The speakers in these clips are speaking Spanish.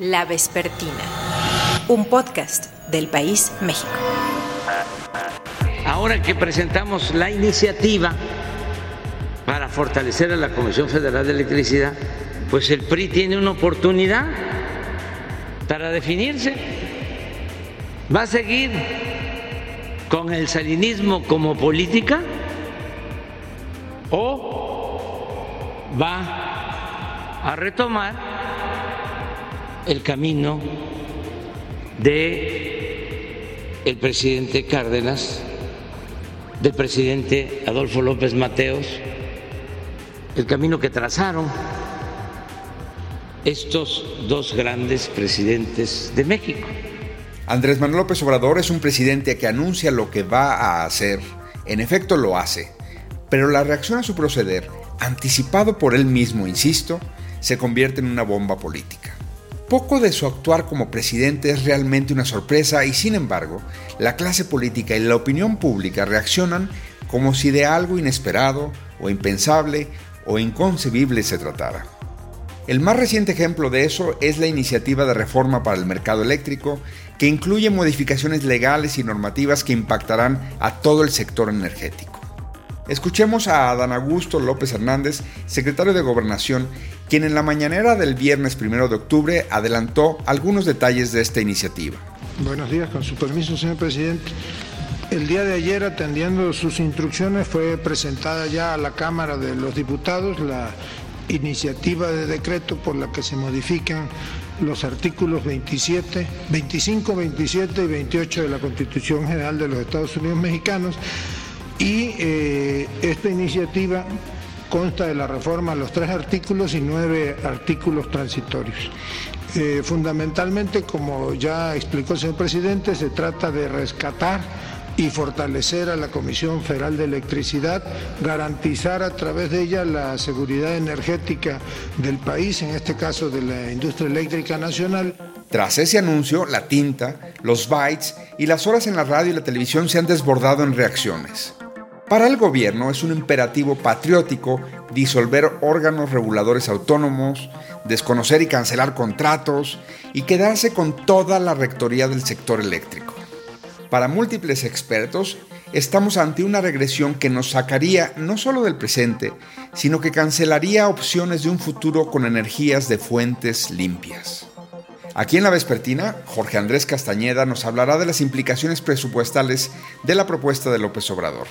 La Vespertina, un podcast del País México. Ahora que presentamos la iniciativa para fortalecer a la Comisión Federal de Electricidad, pues el PRI tiene una oportunidad para definirse. ¿Va a seguir con el salinismo como política o va a retomar el camino de el presidente Cárdenas, del presidente Adolfo López Mateos, el camino que trazaron estos dos grandes presidentes de México. Andrés Manuel López Obrador es un presidente que anuncia lo que va a hacer, en efecto lo hace, pero la reacción a su proceder, anticipado por él mismo, insisto, se convierte en una bomba política. Poco de su actuar como presidente es realmente una sorpresa y sin embargo, la clase política y la opinión pública reaccionan como si de algo inesperado o impensable o inconcebible se tratara. El más reciente ejemplo de eso es la iniciativa de reforma para el mercado eléctrico, que incluye modificaciones legales y normativas que impactarán a todo el sector energético. Escuchemos a Adán Augusto López Hernández, secretario de Gobernación, quien en la mañanera del viernes 1 de octubre adelantó algunos detalles de esta iniciativa. Buenos días, con su permiso, señor presidente. El día de ayer, atendiendo sus instrucciones, fue presentada ya a la Cámara de los Diputados la iniciativa de decreto por la que se modifican los artículos 27, 25, 27 y 28 de la Constitución General de los Estados Unidos Mexicanos y eh, esta iniciativa consta de la reforma a los tres artículos y nueve artículos transitorios. Eh, fundamentalmente, como ya explicó el señor presidente, se trata de rescatar y fortalecer a la Comisión Federal de Electricidad, garantizar a través de ella la seguridad energética del país, en este caso de la industria eléctrica nacional. Tras ese anuncio, la tinta, los bytes y las horas en la radio y la televisión se han desbordado en reacciones. Para el gobierno es un imperativo patriótico disolver órganos reguladores autónomos, desconocer y cancelar contratos y quedarse con toda la rectoría del sector eléctrico. Para múltiples expertos, estamos ante una regresión que nos sacaría no solo del presente, sino que cancelaría opciones de un futuro con energías de fuentes limpias. Aquí en la Vespertina, Jorge Andrés Castañeda nos hablará de las implicaciones presupuestales de la propuesta de López Obrador.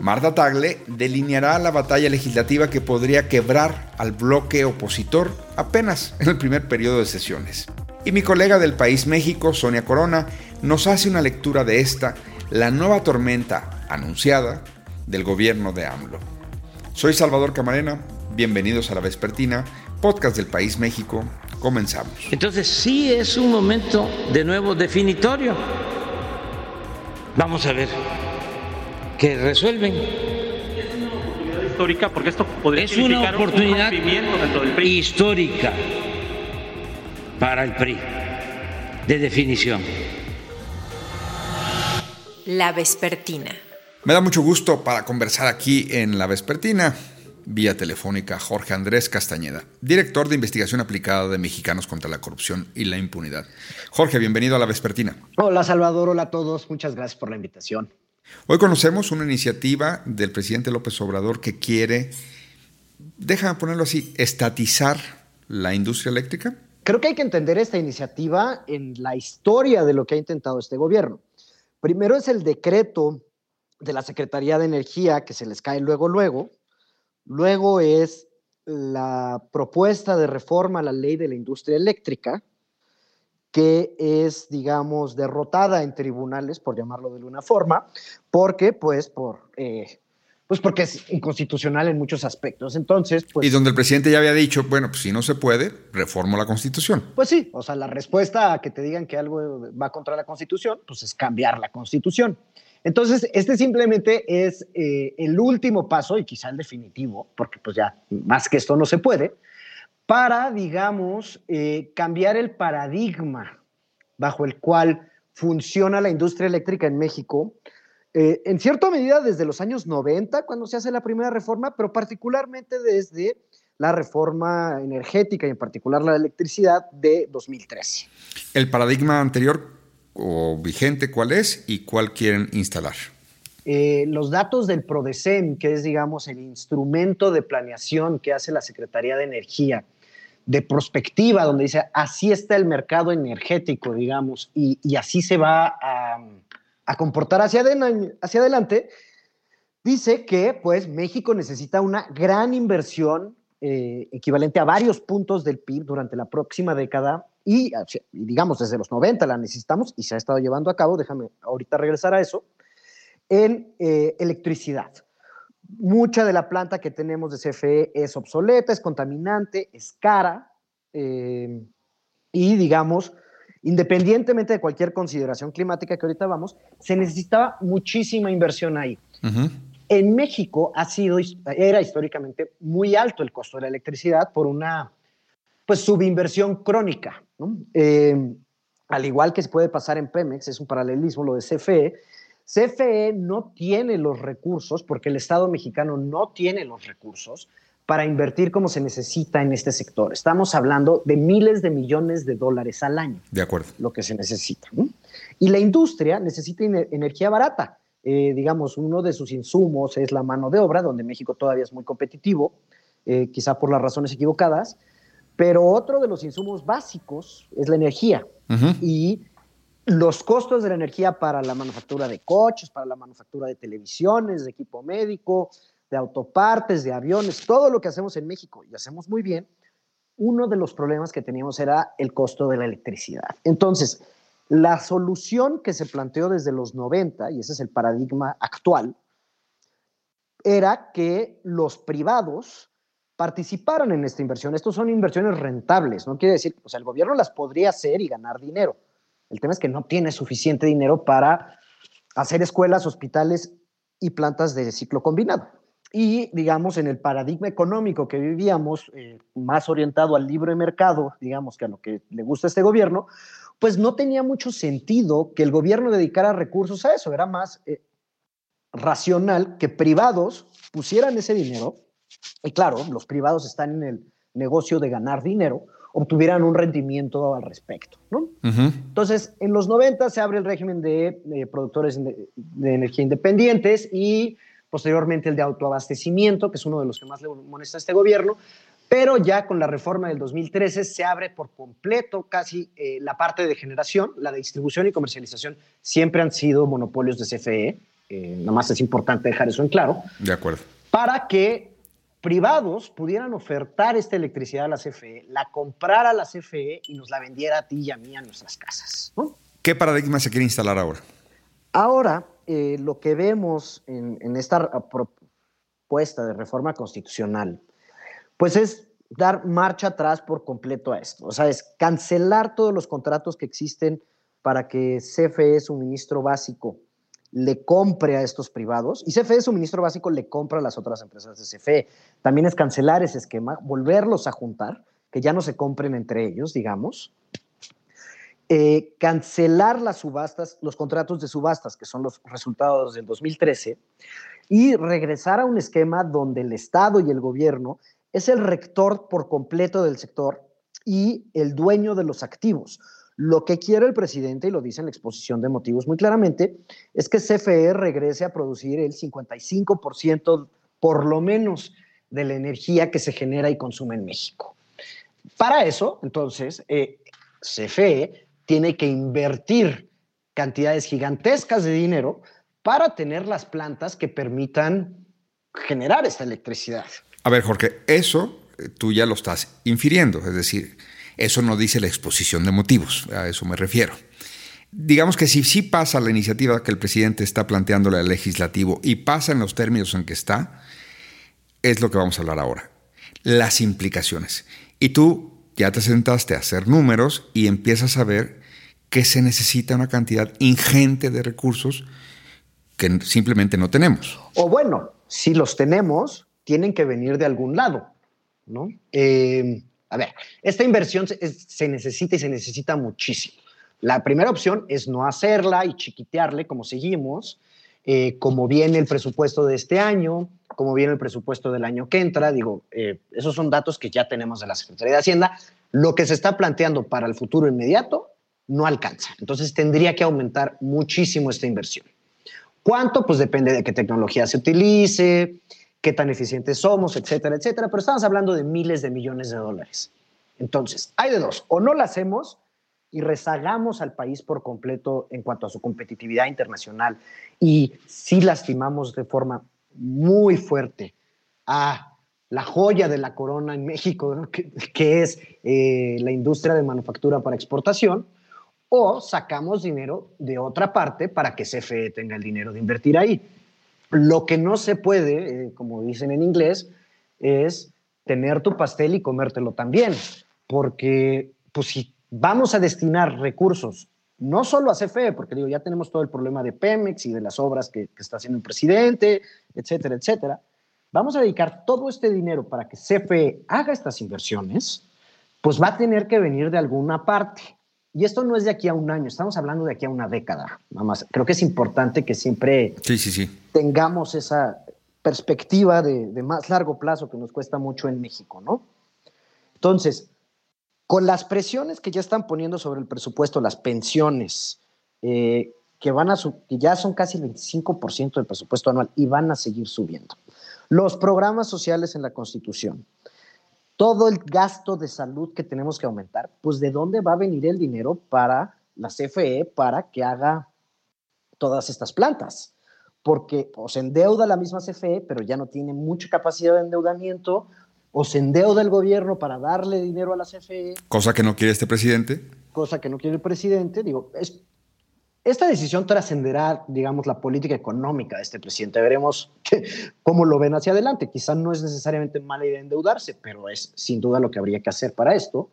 Marta Tagle delineará la batalla legislativa que podría quebrar al bloque opositor apenas en el primer periodo de sesiones. Y mi colega del país México, Sonia Corona, nos hace una lectura de esta, la nueva tormenta anunciada del gobierno de AMLO. Soy Salvador Camarena, bienvenidos a la Vespertina, podcast del país México, comenzamos. Entonces sí es un momento de nuevo definitorio. Vamos a ver que resuelven. Es una oportunidad histórica porque esto podría es una oportunidad un histórica para el PRI de definición. La Vespertina. Me da mucho gusto para conversar aquí en La Vespertina, vía telefónica, Jorge Andrés Castañeda, director de investigación aplicada de Mexicanos contra la Corrupción y la Impunidad. Jorge, bienvenido a La Vespertina. Hola Salvador, hola a todos, muchas gracias por la invitación. Hoy conocemos una iniciativa del presidente López Obrador que quiere, déjame ponerlo así, estatizar la industria eléctrica. Creo que hay que entender esta iniciativa en la historia de lo que ha intentado este gobierno. Primero es el decreto de la Secretaría de Energía que se les cae luego, luego. Luego es la propuesta de reforma a la ley de la industria eléctrica, que es, digamos, derrotada en tribunales, por llamarlo de alguna forma, porque, pues, por, eh, pues porque es inconstitucional en muchos aspectos. Entonces, pues... Y donde el presidente ya había dicho, bueno, pues si no se puede, reformo la Constitución. Pues sí, o sea, la respuesta a que te digan que algo va contra la Constitución, pues es cambiar la Constitución. Entonces, este simplemente es eh, el último paso y quizá el definitivo, porque pues ya más que esto no se puede, para, digamos, eh, cambiar el paradigma bajo el cual funciona la industria eléctrica en México, eh, en cierta medida desde los años 90, cuando se hace la primera reforma, pero particularmente desde la reforma energética y en particular la electricidad de 2013. ¿El paradigma anterior o vigente cuál es y cuál quieren instalar? Eh, los datos del PRODECEM, que es, digamos, el instrumento de planeación que hace la Secretaría de Energía, de prospectiva, donde dice, así está el mercado energético, digamos, y, así se va a, comportar hacia, hacia adelante, dice que, pues, México necesita una gran inversión eh, equivalente a varios puntos del PIB durante la próxima década y, digamos, desde los 90 la necesitamos y se ha estado llevando a cabo, déjame ahorita regresar a eso, en eh, electricidad. Mucha de la planta que tenemos de CFE es obsoleta, es contaminante, es cara eh, y digamos, independientemente de cualquier consideración climática que ahorita vamos, se necesitaba muchísima inversión ahí. En México ha sido, era históricamente muy alto el costo de la electricidad por una pues, subinversión crónica. Eh, al igual que se puede pasar en Pemex, es un paralelismo lo de CFE, CFE no tiene los recursos, porque el Estado mexicano no tiene los recursos para invertir como se necesita en este sector. Estamos hablando de miles de millones de dólares al año. De acuerdo. Lo que se necesita. Y la industria necesita energía barata. Eh, digamos, uno de sus insumos es la mano de obra, donde México todavía es muy competitivo, eh, quizá por las razones equivocadas, pero otro de los insumos básicos es la energía. Y los costos de la energía para la manufactura de coches, para la manufactura de televisiones, de equipo médico, de autopartes, de aviones, todo lo que hacemos en México y hacemos muy bien, uno de los problemas que teníamos era el costo de la electricidad. Entonces, la solución que se planteó desde los 90, y ese es el paradigma actual, era que los privados participaran en esta inversión. Estos son inversiones rentables, no quiere decir, o sea, el gobierno las podría hacer y ganar dinero, el tema es que no tiene suficiente dinero para hacer escuelas, hospitales y plantas de ciclo combinado. Y, digamos, en el paradigma económico que vivíamos, eh, más orientado al libre mercado, digamos, que a lo que le gusta a este gobierno, pues no tenía mucho sentido que el gobierno dedicara recursos a eso. Era más eh, racional que privados pusieran ese dinero. Y claro, los privados están en el negocio de ganar dinero, obtuvieran un rendimiento al respecto. ¿no? Entonces, en los 90 se abre el régimen de, productores de, energía independientes y posteriormente el de autoabastecimiento, que es uno de los que más le molesta a este gobierno, pero ya con la reforma del 2013 se abre por completo casi eh, la parte de generación, la de distribución y comercialización siempre han sido monopolios de CFE, eh, nada más es importante dejar eso en claro. De acuerdo. Para que privados pudieran ofertar esta electricidad a la CFE, la comprara la CFE y nos la vendiera a ti y a mí a nuestras casas. ¿Qué paradigma se quiere instalar ahora? Ahora, eh, lo que vemos en, en, esta propuesta de reforma constitucional, pues es dar marcha atrás por completo a esto. O sea, es cancelar todos los contratos que existen para que CFE, suministro básico, le compre a estos privados y CFE, suministro básico, le compra a las otras empresas de CFE. También es cancelar ese esquema, volverlos a juntar, que ya no se compren entre ellos, digamos. Eh, cancelar las subastas, los contratos de subastas, que son los resultados del 2013, y regresar a un esquema donde el Estado y el gobierno es el rector por completo del sector y el dueño de los activos. Lo que quiere el presidente, y lo dice en la exposición de motivos muy claramente, es que CFE regrese a producir el 55% por lo menos de la energía que se genera y consume en México. Para eso, entonces, eh, CFE tiene que invertir cantidades gigantescas de dinero para tener las plantas que permitan generar esta electricidad. A ver, Jorge, eso eh, tú ya lo estás infiriendo, es decir, eso no dice la exposición de motivos, a eso me refiero. Digamos que si sí pasa la iniciativa que el presidente está planteando al legislativo y pasa en los términos en que está, es lo que vamos a hablar ahora. Las implicaciones. Y tú ya te sentaste a hacer números y empiezas a ver que se necesita una cantidad ingente de recursos que simplemente no tenemos. O bueno, si los tenemos, tienen que venir de algún lado, ¿no? Eh, a ver, esta inversión se, necesita y se necesita muchísimo. La primera opción es no hacerla y chiquitearle como seguimos eh, cómo viene el presupuesto de este año, cómo viene el presupuesto del año que entra. Digo, eh, esos son datos que ya tenemos de la Secretaría de Hacienda. Lo que se está planteando para el futuro inmediato no alcanza. Entonces tendría que aumentar muchísimo esta inversión. ¿Cuánto? Pues depende de qué tecnología se utilice, qué tan eficientes somos, etcétera, etcétera. Pero estamos hablando de miles de millones de dólares. Entonces, hay de dos. O no la hacemos y rezagamos al país por completo en cuanto a su competitividad internacional y sí lastimamos de forma muy fuerte a la joya de la corona en México, que, es eh, la industria de manufactura para exportación, o sacamos dinero de otra parte para que CFE tenga el dinero de invertir ahí. Lo que no se puede, eh, como dicen en inglés, es tener tu pastel y comértelo también, porque pues si vamos a destinar recursos no solo a CFE, porque digo, ya tenemos todo el problema de Pemex y de las obras que, que, está haciendo el presidente, etcétera, etcétera. Vamos a dedicar todo este dinero para que CFE haga estas inversiones, pues va a tener que venir de alguna parte. Y esto no es de aquí a un año, estamos hablando de aquí a una década. Más. Creo que es importante que siempre sí, sí, sí. tengamos esa perspectiva de, de más largo plazo que nos cuesta mucho en México, ¿no? Entonces, con las presiones que ya están poniendo sobre el presupuesto, las pensiones, eh, que, van a que ya son casi el 25% del presupuesto anual y van a seguir subiendo. Los programas sociales en la Constitución, todo el gasto de salud que tenemos que aumentar, pues de dónde va a venir el dinero para la CFE para que haga todas estas plantas. Porque o se endeuda la misma CFE, pero ya no tiene mucha capacidad de endeudamiento, o se endeuda el gobierno para darle dinero a la CFE. Cosa que no quiere este presidente. Cosa que no quiere el presidente. Digo, es, esta decisión trascenderá, digamos, la política económica de este presidente. Veremos cómo lo ven hacia adelante. Quizá no es necesariamente mala idea endeudarse, pero es sin duda lo que habría que hacer para esto.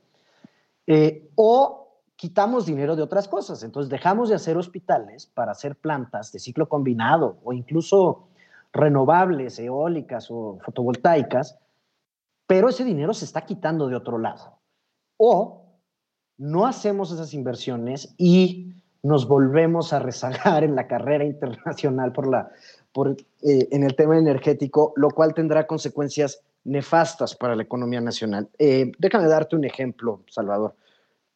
Eh, o quitamos dinero de otras cosas. Entonces dejamos de hacer hospitales para hacer plantas de ciclo combinado o incluso renovables, eólicas o fotovoltaicas pero ese dinero se está quitando de otro lado. O no hacemos esas inversiones y nos volvemos a rezagar en la carrera internacional por la, por, eh, en el tema energético, lo cual tendrá consecuencias nefastas para la economía nacional. Eh, déjame darte un ejemplo, Salvador.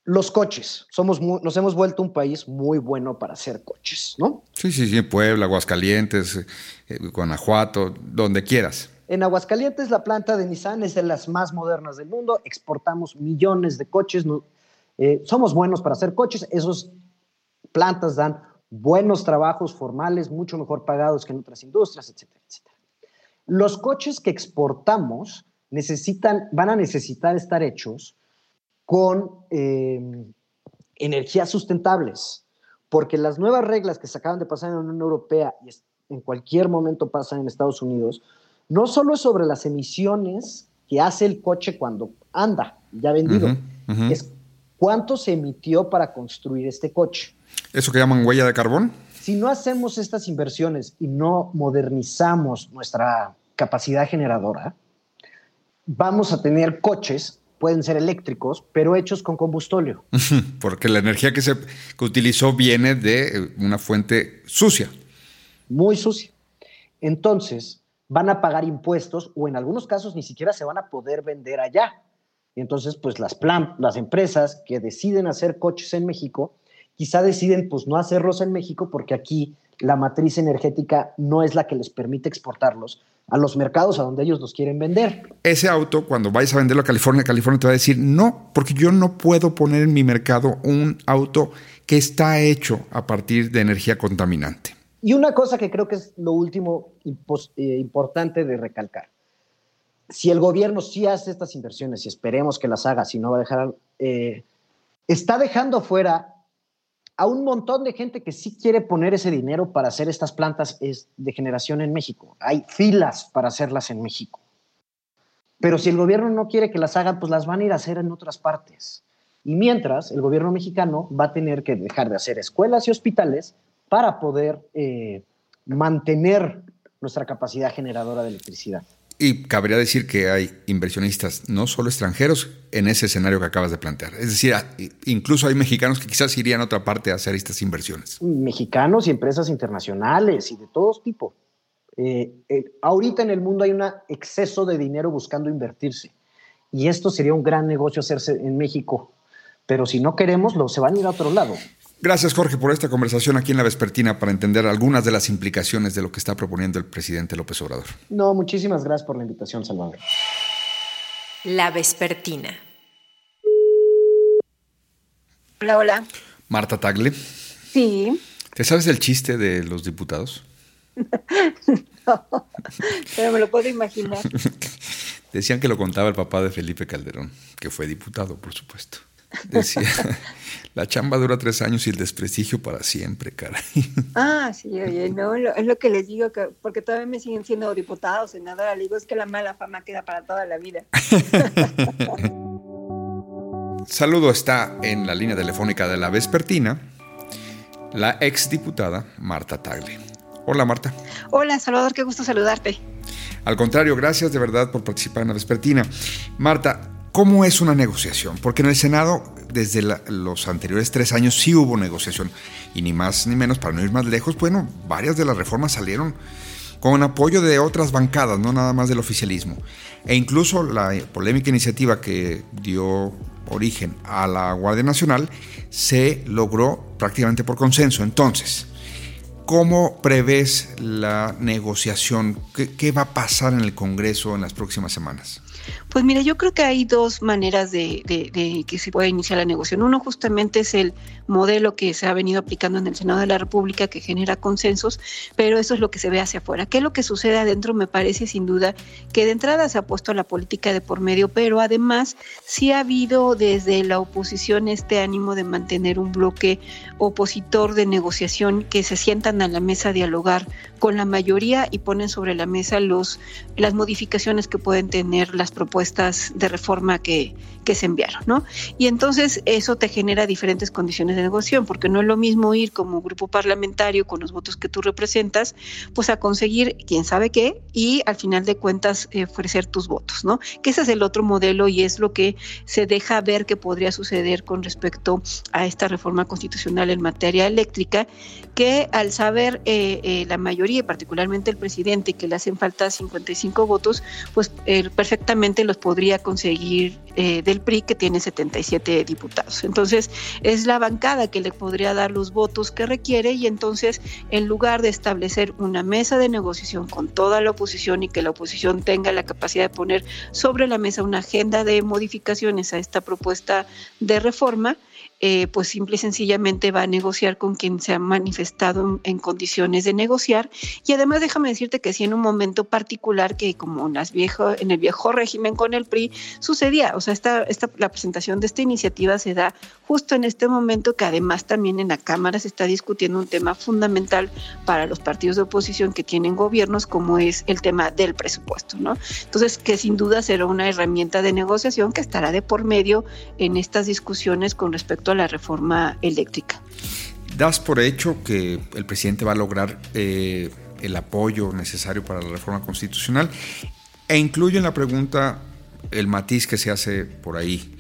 Los coches, somos nos hemos vuelto un país muy bueno para hacer coches, ¿no? Sí, sí, sí, Puebla, Aguascalientes, eh, Guanajuato, donde quieras. En Aguascalientes la planta de Nissan es de las más modernas del mundo, exportamos millones de coches, eh, somos buenos para hacer coches, esas plantas dan buenos trabajos formales, mucho mejor pagados que en otras industrias, etcétera, etcétera. Los coches que exportamos necesitan, van a necesitar estar hechos con eh, energías sustentables, porque las nuevas reglas que se acaban de pasar en la Unión Europea y en cualquier momento pasan en Estados Unidos, no solo es sobre las emisiones que hace el coche cuando anda, ya vendido, es cuánto se emitió para construir este coche. ¿Eso que llaman huella de carbón? Si no hacemos estas inversiones y no modernizamos nuestra capacidad generadora, vamos a tener coches, pueden ser eléctricos, pero hechos con combustóleo. Porque la energía que se que utilizó viene de una fuente sucia. Muy sucia. Entonces, van a pagar impuestos o en algunos casos ni siquiera se van a poder vender allá. Y entonces, pues las, plan las empresas que deciden hacer coches en México, quizá deciden pues no hacerlos en México porque aquí la matriz energética no es la que les permite exportarlos a los mercados a donde ellos los quieren vender. Ese auto, cuando vayas a venderlo a California, California te va a decir, no, porque yo no puedo poner en mi mercado un auto que está hecho a partir de energía contaminante. Y una cosa que creo que es lo último eh, importante de recalcar. Si el gobierno sí hace estas inversiones y esperemos que las haga, si no va a dejar, eh, está dejando fuera a un montón de gente que sí quiere poner ese dinero para hacer estas plantas de generación en México. Hay filas para hacerlas en México. Pero si el gobierno no quiere que las hagan, pues las van a ir a hacer en otras partes. Y mientras, el gobierno mexicano va a tener que dejar de hacer escuelas y hospitales para poder eh, mantener nuestra capacidad generadora de electricidad. Y cabría decir que hay inversionistas, no solo extranjeros, en ese escenario que acabas de plantear. Es decir, incluso hay mexicanos que quizás irían a otra parte a hacer estas inversiones. Mexicanos y empresas internacionales y de todos tipos. Eh, eh, ahorita en el mundo hay un exceso de dinero buscando invertirse. Y esto sería un gran negocio hacerse en México. Pero si no queremos, lo, se van a ir a otro lado. Gracias, Jorge, por esta conversación aquí en La Vespertina para entender algunas de las implicaciones de lo que está proponiendo el presidente López Obrador. No, muchísimas gracias por la invitación, Salvador. La Vespertina. Hola, hola. Marta Tagle. Sí. ¿Te sabes el chiste de los diputados? no, pero me lo puedo imaginar. Decían que lo contaba el papá de Felipe Calderón, que fue diputado, por supuesto. Decía, la chamba dura tres años y el desprestigio para siempre, caray. Ah, sí, oye, no, es lo que les digo, que, porque todavía me siguen siendo diputados, senadora, le digo, es que la mala fama queda para toda la vida. Saludo está en la línea telefónica de la Vespertina, la exdiputada Marta Tagle. Hola, Marta. Hola, Salvador, qué gusto saludarte. Al contrario, gracias de verdad por participar en la Vespertina. Marta, ¿Cómo es una negociación? Porque en el Senado, desde los anteriores tres años, sí hubo negociación. Y ni más ni menos, para no ir más lejos, bueno, varias de las reformas salieron con apoyo de otras bancadas, no nada más del oficialismo. E incluso la polémica iniciativa que dio origen a la Guardia Nacional se logró prácticamente por consenso. Entonces, ¿cómo prevés la negociación? ¿Qué, va a pasar en el Congreso en las próximas semanas? Pues mira, yo creo que hay dos maneras de, que se pueda iniciar la negociación. Uno justamente es el modelo que se ha venido aplicando en el Senado de la República que genera consensos, pero eso es lo que se ve hacia afuera. ¿Qué es lo que sucede adentro? Me parece sin duda que de entrada se ha puesto la política de por medio, pero además sí ha habido desde la oposición este ánimo de mantener un bloque opositor de negociación que se sientan a la mesa a dialogar con la mayoría y ponen sobre la mesa los, las modificaciones que pueden tener las propuestas de reforma que, que se enviaron, ¿no? Y entonces eso te genera diferentes condiciones de negociación, porque no es lo mismo ir como grupo parlamentario con los votos que tú representas, pues a conseguir quién sabe qué y al final de cuentas eh, ofrecer tus votos, ¿no? Que ese es el otro modelo y es lo que se deja ver que podría suceder con respecto a esta reforma constitucional en materia eléctrica, que al saber eh, eh, la mayoría, particularmente el presidente, que le hacen falta 55 votos, pues perfectamente los podría conseguir de PRI que tiene 77 diputados. Entonces es la bancada que le podría dar los votos que requiere y entonces en lugar de establecer una mesa de negociación con toda la oposición y que la oposición tenga la capacidad de poner sobre la mesa una agenda de modificaciones a esta propuesta de reforma, eh, pues simple y sencillamente va a negociar con quien se ha manifestado en, condiciones de negociar. Y además déjame decirte que si en un momento particular que como en, las viejo, en el viejo régimen el PRI sucedía, o sea, esta, esta, la presentación de esta iniciativa se da justo en este momento que además también en la Cámara se está discutiendo un tema fundamental para los partidos de oposición que tienen gobiernos como es el tema del presupuesto, ¿no? Entonces, que sin duda será una herramienta de negociación que estará de por medio en estas discusiones con respecto a la reforma eléctrica. Das por hecho que el presidente va a lograr eh, el apoyo necesario para la reforma constitucional e incluye en la pregunta el matiz que se hace por ahí.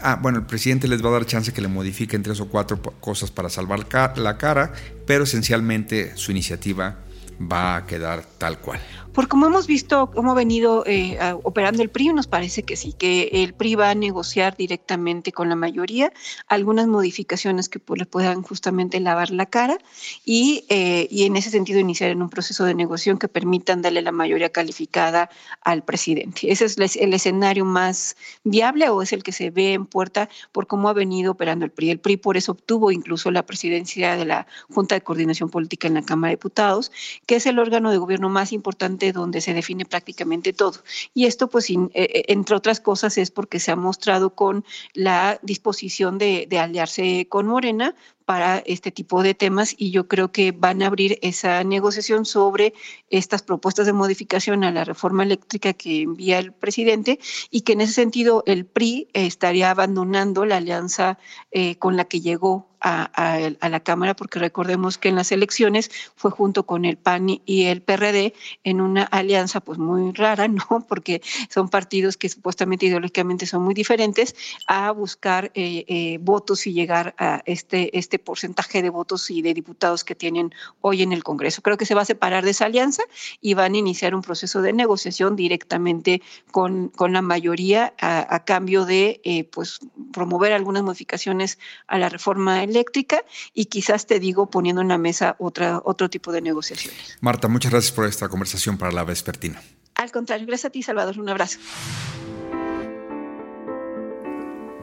Ah, bueno, el presidente les va a dar chance que le modifiquen tres o cuatro cosas para salvar la cara, pero esencialmente su iniciativa va a quedar tal cual. Por como hemos visto cómo ha venido eh, operando el PRI, nos parece que sí, que el PRI va a negociar directamente con la mayoría algunas modificaciones que pues, le puedan justamente lavar la cara y, eh, y en ese sentido iniciar en un proceso de negociación que permitan darle la mayoría calificada al presidente. Ese es el escenario más viable o es el que se ve en puerta por cómo ha venido operando el PRI. El PRI por eso obtuvo incluso la presidencia de la Junta de Coordinación Política en la Cámara de Diputados, que es el órgano de gobierno más importante donde se define prácticamente todo. Y esto, pues, eh, eh, entre otras cosas, es porque se ha mostrado con la disposición de, de aliarse con Morena para este tipo de temas y yo creo que van a abrir esa negociación sobre estas propuestas de modificación a la reforma eléctrica que envía el presidente y que en ese sentido el PRI estaría abandonando la alianza eh, con la que llegó a, la Cámara, porque recordemos que en las elecciones fue junto con el PAN y el PRD en una alianza pues muy rara, ¿no? Porque son partidos que supuestamente ideológicamente son muy diferentes, a buscar eh, eh, votos y llegar a este, este porcentaje de votos y de diputados que tienen hoy en el Congreso. Creo que se va a separar de esa alianza y van a iniciar un proceso de negociación directamente con, con la mayoría a, cambio de eh, pues promover algunas modificaciones a la reforma eléctrica y quizás te digo poniendo en la mesa otra, otro tipo de negociaciones. Marta, muchas gracias por esta conversación para la vespertina. Al contrario, gracias a ti, Salvador. Un abrazo.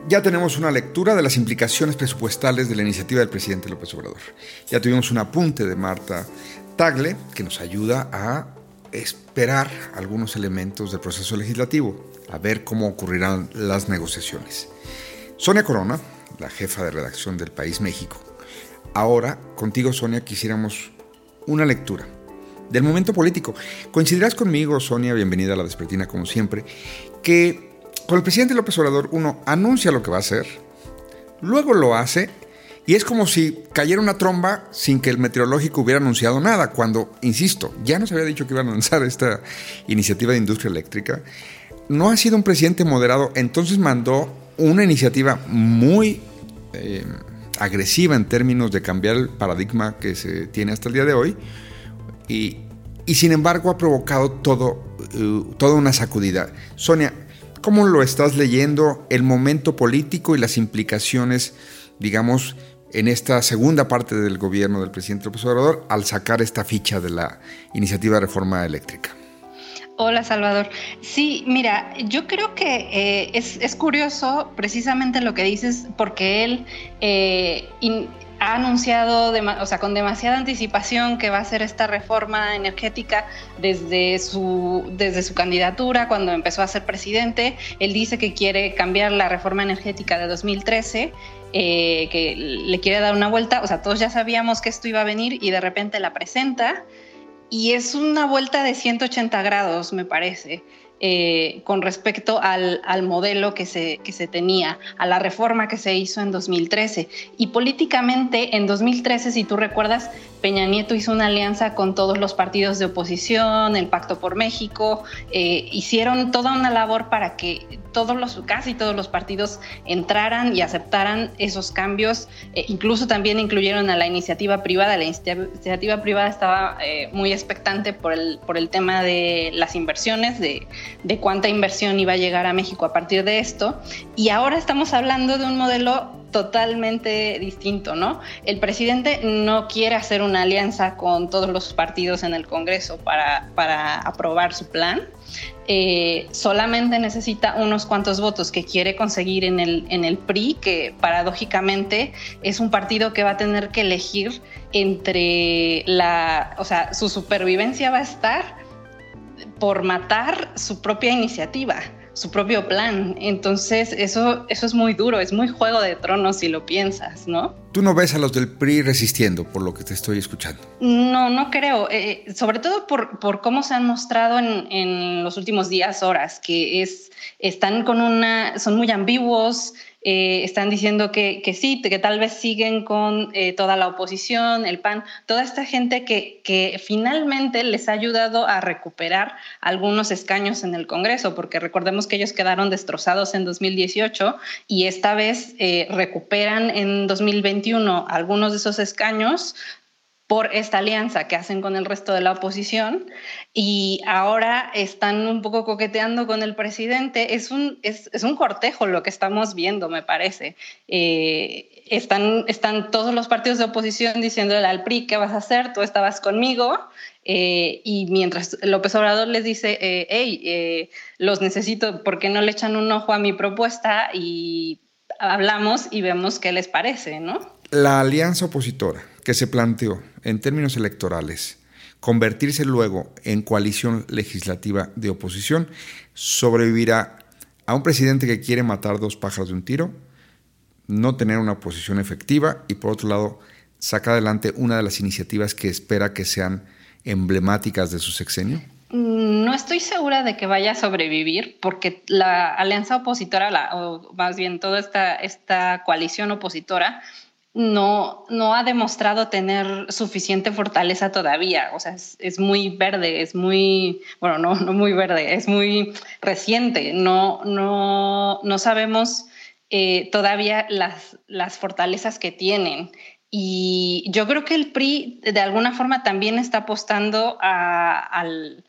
Ya tenemos una lectura de las implicaciones presupuestales de la iniciativa del presidente López Obrador. Ya tuvimos un apunte de Marta Tagle que nos ayuda a esperar algunos elementos del proceso legislativo, a ver cómo ocurrirán las negociaciones. Sonia Corona, la jefa de redacción del País México. Ahora, contigo, Sonia, quisiéramos una lectura del momento político. Coincidirás conmigo, Sonia, bienvenida a la Despertina como siempre, que con el presidente López Obrador uno anuncia lo que va a hacer, luego lo hace y es como si cayera una tromba sin que el meteorológico hubiera anunciado nada, cuando, insisto, ya nos había dicho que iban a lanzar esta iniciativa de industria eléctrica. No ha sido un presidente moderado, entonces mandó una iniciativa muy eh, agresiva en términos de cambiar el paradigma que se tiene hasta el día de hoy y, sin embargo ha provocado todo, eh, toda una sacudida. Sonia, ¿cómo lo estás leyendo el momento político y las implicaciones, digamos, en esta segunda parte del gobierno del presidente López Obrador al sacar esta ficha de la iniciativa de reforma eléctrica? Hola Salvador. Sí, mira, yo creo que eh, es, curioso precisamente lo que dices porque él eh, ha anunciado, o sea, con demasiada anticipación que va a hacer esta reforma energética desde su, desde su candidatura cuando empezó a ser presidente. Él dice que quiere cambiar la reforma energética de 2013 eh, que le quiere dar una vuelta, o sea, todos ya sabíamos que esto iba a venir y de repente la presenta y es una vuelta de 180 grados, me parece. Eh, con respecto al, modelo que se, que se tenía, a la reforma que se hizo en 2013. Y políticamente, en 2013, si tú recuerdas, Peña Nieto hizo una alianza con todos los partidos de oposición, el Pacto por México, eh, hicieron toda una labor para que todos los, casi todos los partidos entraran y aceptaran esos cambios, eh, incluso también incluyeron a la iniciativa privada, la iniciativa privada estaba eh, muy expectante por el, por el tema de las inversiones, de, de cuánta inversión iba a llegar a México a partir de esto, y ahora estamos hablando de un modelo totalmente distinto, ¿no? El presidente no quiere hacer una alianza con todos los partidos en el Congreso para, para aprobar su plan. Eh, solamente necesita unos cuantos votos que quiere conseguir en el, en el PRI, que paradójicamente es un partido que va a tener que elegir entre la, o sea, su supervivencia va a estar por matar su propia iniciativa su propio plan. Entonces, eso, eso es muy duro, es muy juego de tronos si lo piensas, ¿no? Tú no ves a los del PRI resistiendo, por lo que te estoy escuchando. No, no creo. Eh, sobre todo por, por, cómo se han mostrado en, en, los últimos días, horas, que es, están con una, son muy ambiguos, eh, están diciendo que, que, sí, que tal vez siguen con eh, toda la oposición, el PAN, toda esta gente que, que, finalmente les ha ayudado a recuperar algunos escaños en el Congreso, porque recordemos que ellos quedaron destrozados en 2018 y esta vez eh, recuperan en 2021 algunos de esos escaños por esta alianza que hacen con el resto de la oposición y ahora están un poco coqueteando con el presidente. Es un, es, un cortejo lo que estamos viendo, me parece. Eh, están, están todos los partidos de oposición diciéndole al PRI, ¿qué vas a hacer? Tú estabas conmigo. Eh, y mientras López Obrador les dice, eh, hey, los necesito, ¿por qué no le echan un ojo a mi propuesta? Y hablamos y vemos qué les parece, ¿no? La alianza opositora que se planteó en términos electorales convertirse luego en coalición legislativa de oposición, sobrevivirá a un presidente que quiere matar dos pájaros de un tiro, no tener una oposición efectiva y por otro lado sacar adelante una de las iniciativas que espera que sean emblemáticas de su sexenio? No estoy segura de que vaya a sobrevivir porque la alianza opositora, o más bien toda esta, esta coalición opositora, no, no ha demostrado tener suficiente fortaleza todavía. O sea, es, muy verde, es muy, bueno, no, no muy verde, es muy reciente. No, no, no sabemos eh, todavía las, las fortalezas que tienen. Y yo creo que el PRI de alguna forma también está apostando al,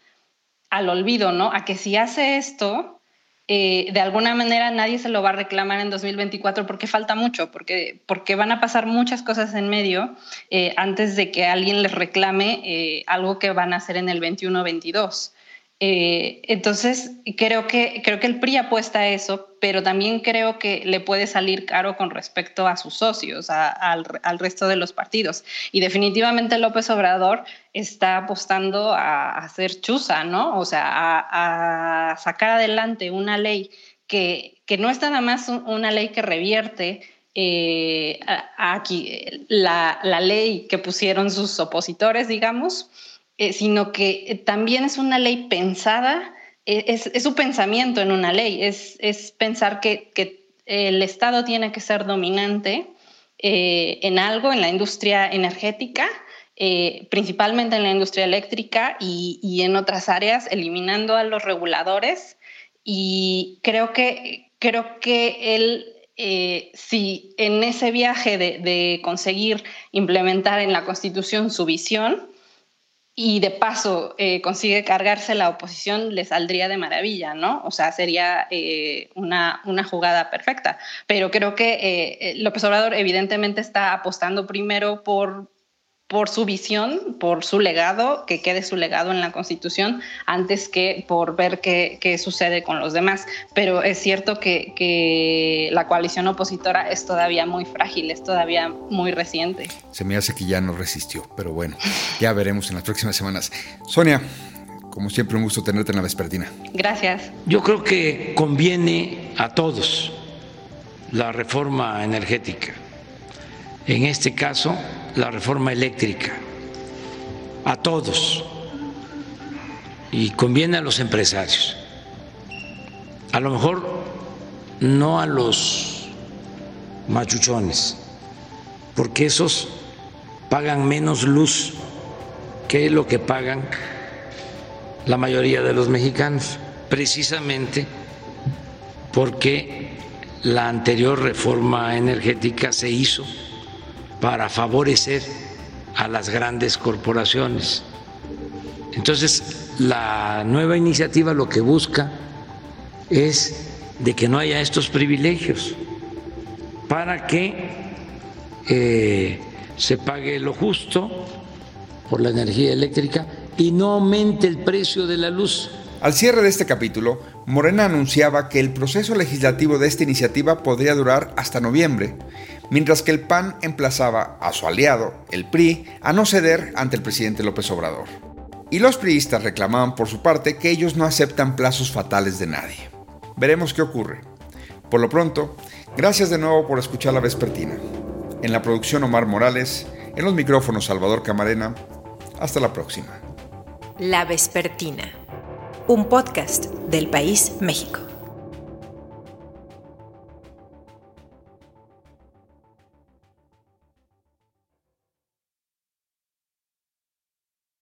al olvido, ¿no? A que si hace esto, eh, de alguna manera nadie se lo va a reclamar en 2024 porque falta mucho, porque, porque van a pasar muchas cosas en medio eh, antes de que alguien les reclame eh, algo que van a hacer en el 21-22. Eh, entonces, creo que, creo que el PRI apuesta a eso, pero también creo que le puede salir caro con respecto a sus socios, al, resto de los partidos. Y definitivamente López Obrador está apostando a, hacer chuza, ¿no? O sea, a, sacar adelante una ley que, que, no es nada más una ley que revierte eh, aquí la, la ley que pusieron sus opositores, digamos, eh, sino que eh, también es una ley pensada, eh, es, es, su pensamiento en una ley, es, es pensar que, que, el Estado tiene que ser dominante en algo, en la industria energética, principalmente en la industria eléctrica y, y, en otras áreas, eliminando a los reguladores. Y creo que, creo que él si en ese viaje de, de, conseguir implementar en la Constitución su visión, y de paso eh, consigue cargarse la oposición, le saldría de maravilla, ¿no? O sea, sería eh, una, una, jugada perfecta. Pero creo que eh, López Obrador evidentemente está apostando primero por por su visión, por su legado, que quede su legado en la Constitución, antes que por ver qué, qué sucede con los demás. Pero es cierto que, que, la coalición opositora es todavía muy frágil, es todavía muy reciente. Se me hace que ya no resistió, pero bueno, ya veremos en las próximas semanas. Sonia, como siempre, un gusto tenerte en la vespertina. Gracias. Yo creo que conviene a todos la reforma energética. En este caso, la reforma eléctrica a todos y conviene a los empresarios. A lo mejor no a los machuchones, porque esos pagan menos luz que lo que pagan la mayoría de los mexicanos, precisamente porque la anterior reforma energética se hizo para favorecer a las grandes corporaciones. Entonces, la nueva iniciativa lo que busca es de que no haya estos privilegios para que eh, se pague lo justo por la energía eléctrica y no aumente el precio de la luz. Al cierre de este capítulo, Morena anunciaba que el proceso legislativo de esta iniciativa podría durar hasta noviembre, mientras que el PAN emplazaba a su aliado, el PRI, a no ceder ante el presidente López Obrador. Y los priistas reclamaban por su parte que ellos no aceptan plazos fatales de nadie. Veremos qué ocurre. Por lo pronto, gracias de nuevo por escuchar la vespertina. En la producción Omar Morales, en los micrófonos Salvador Camarena. Hasta la próxima. La vespertina, un podcast del país México.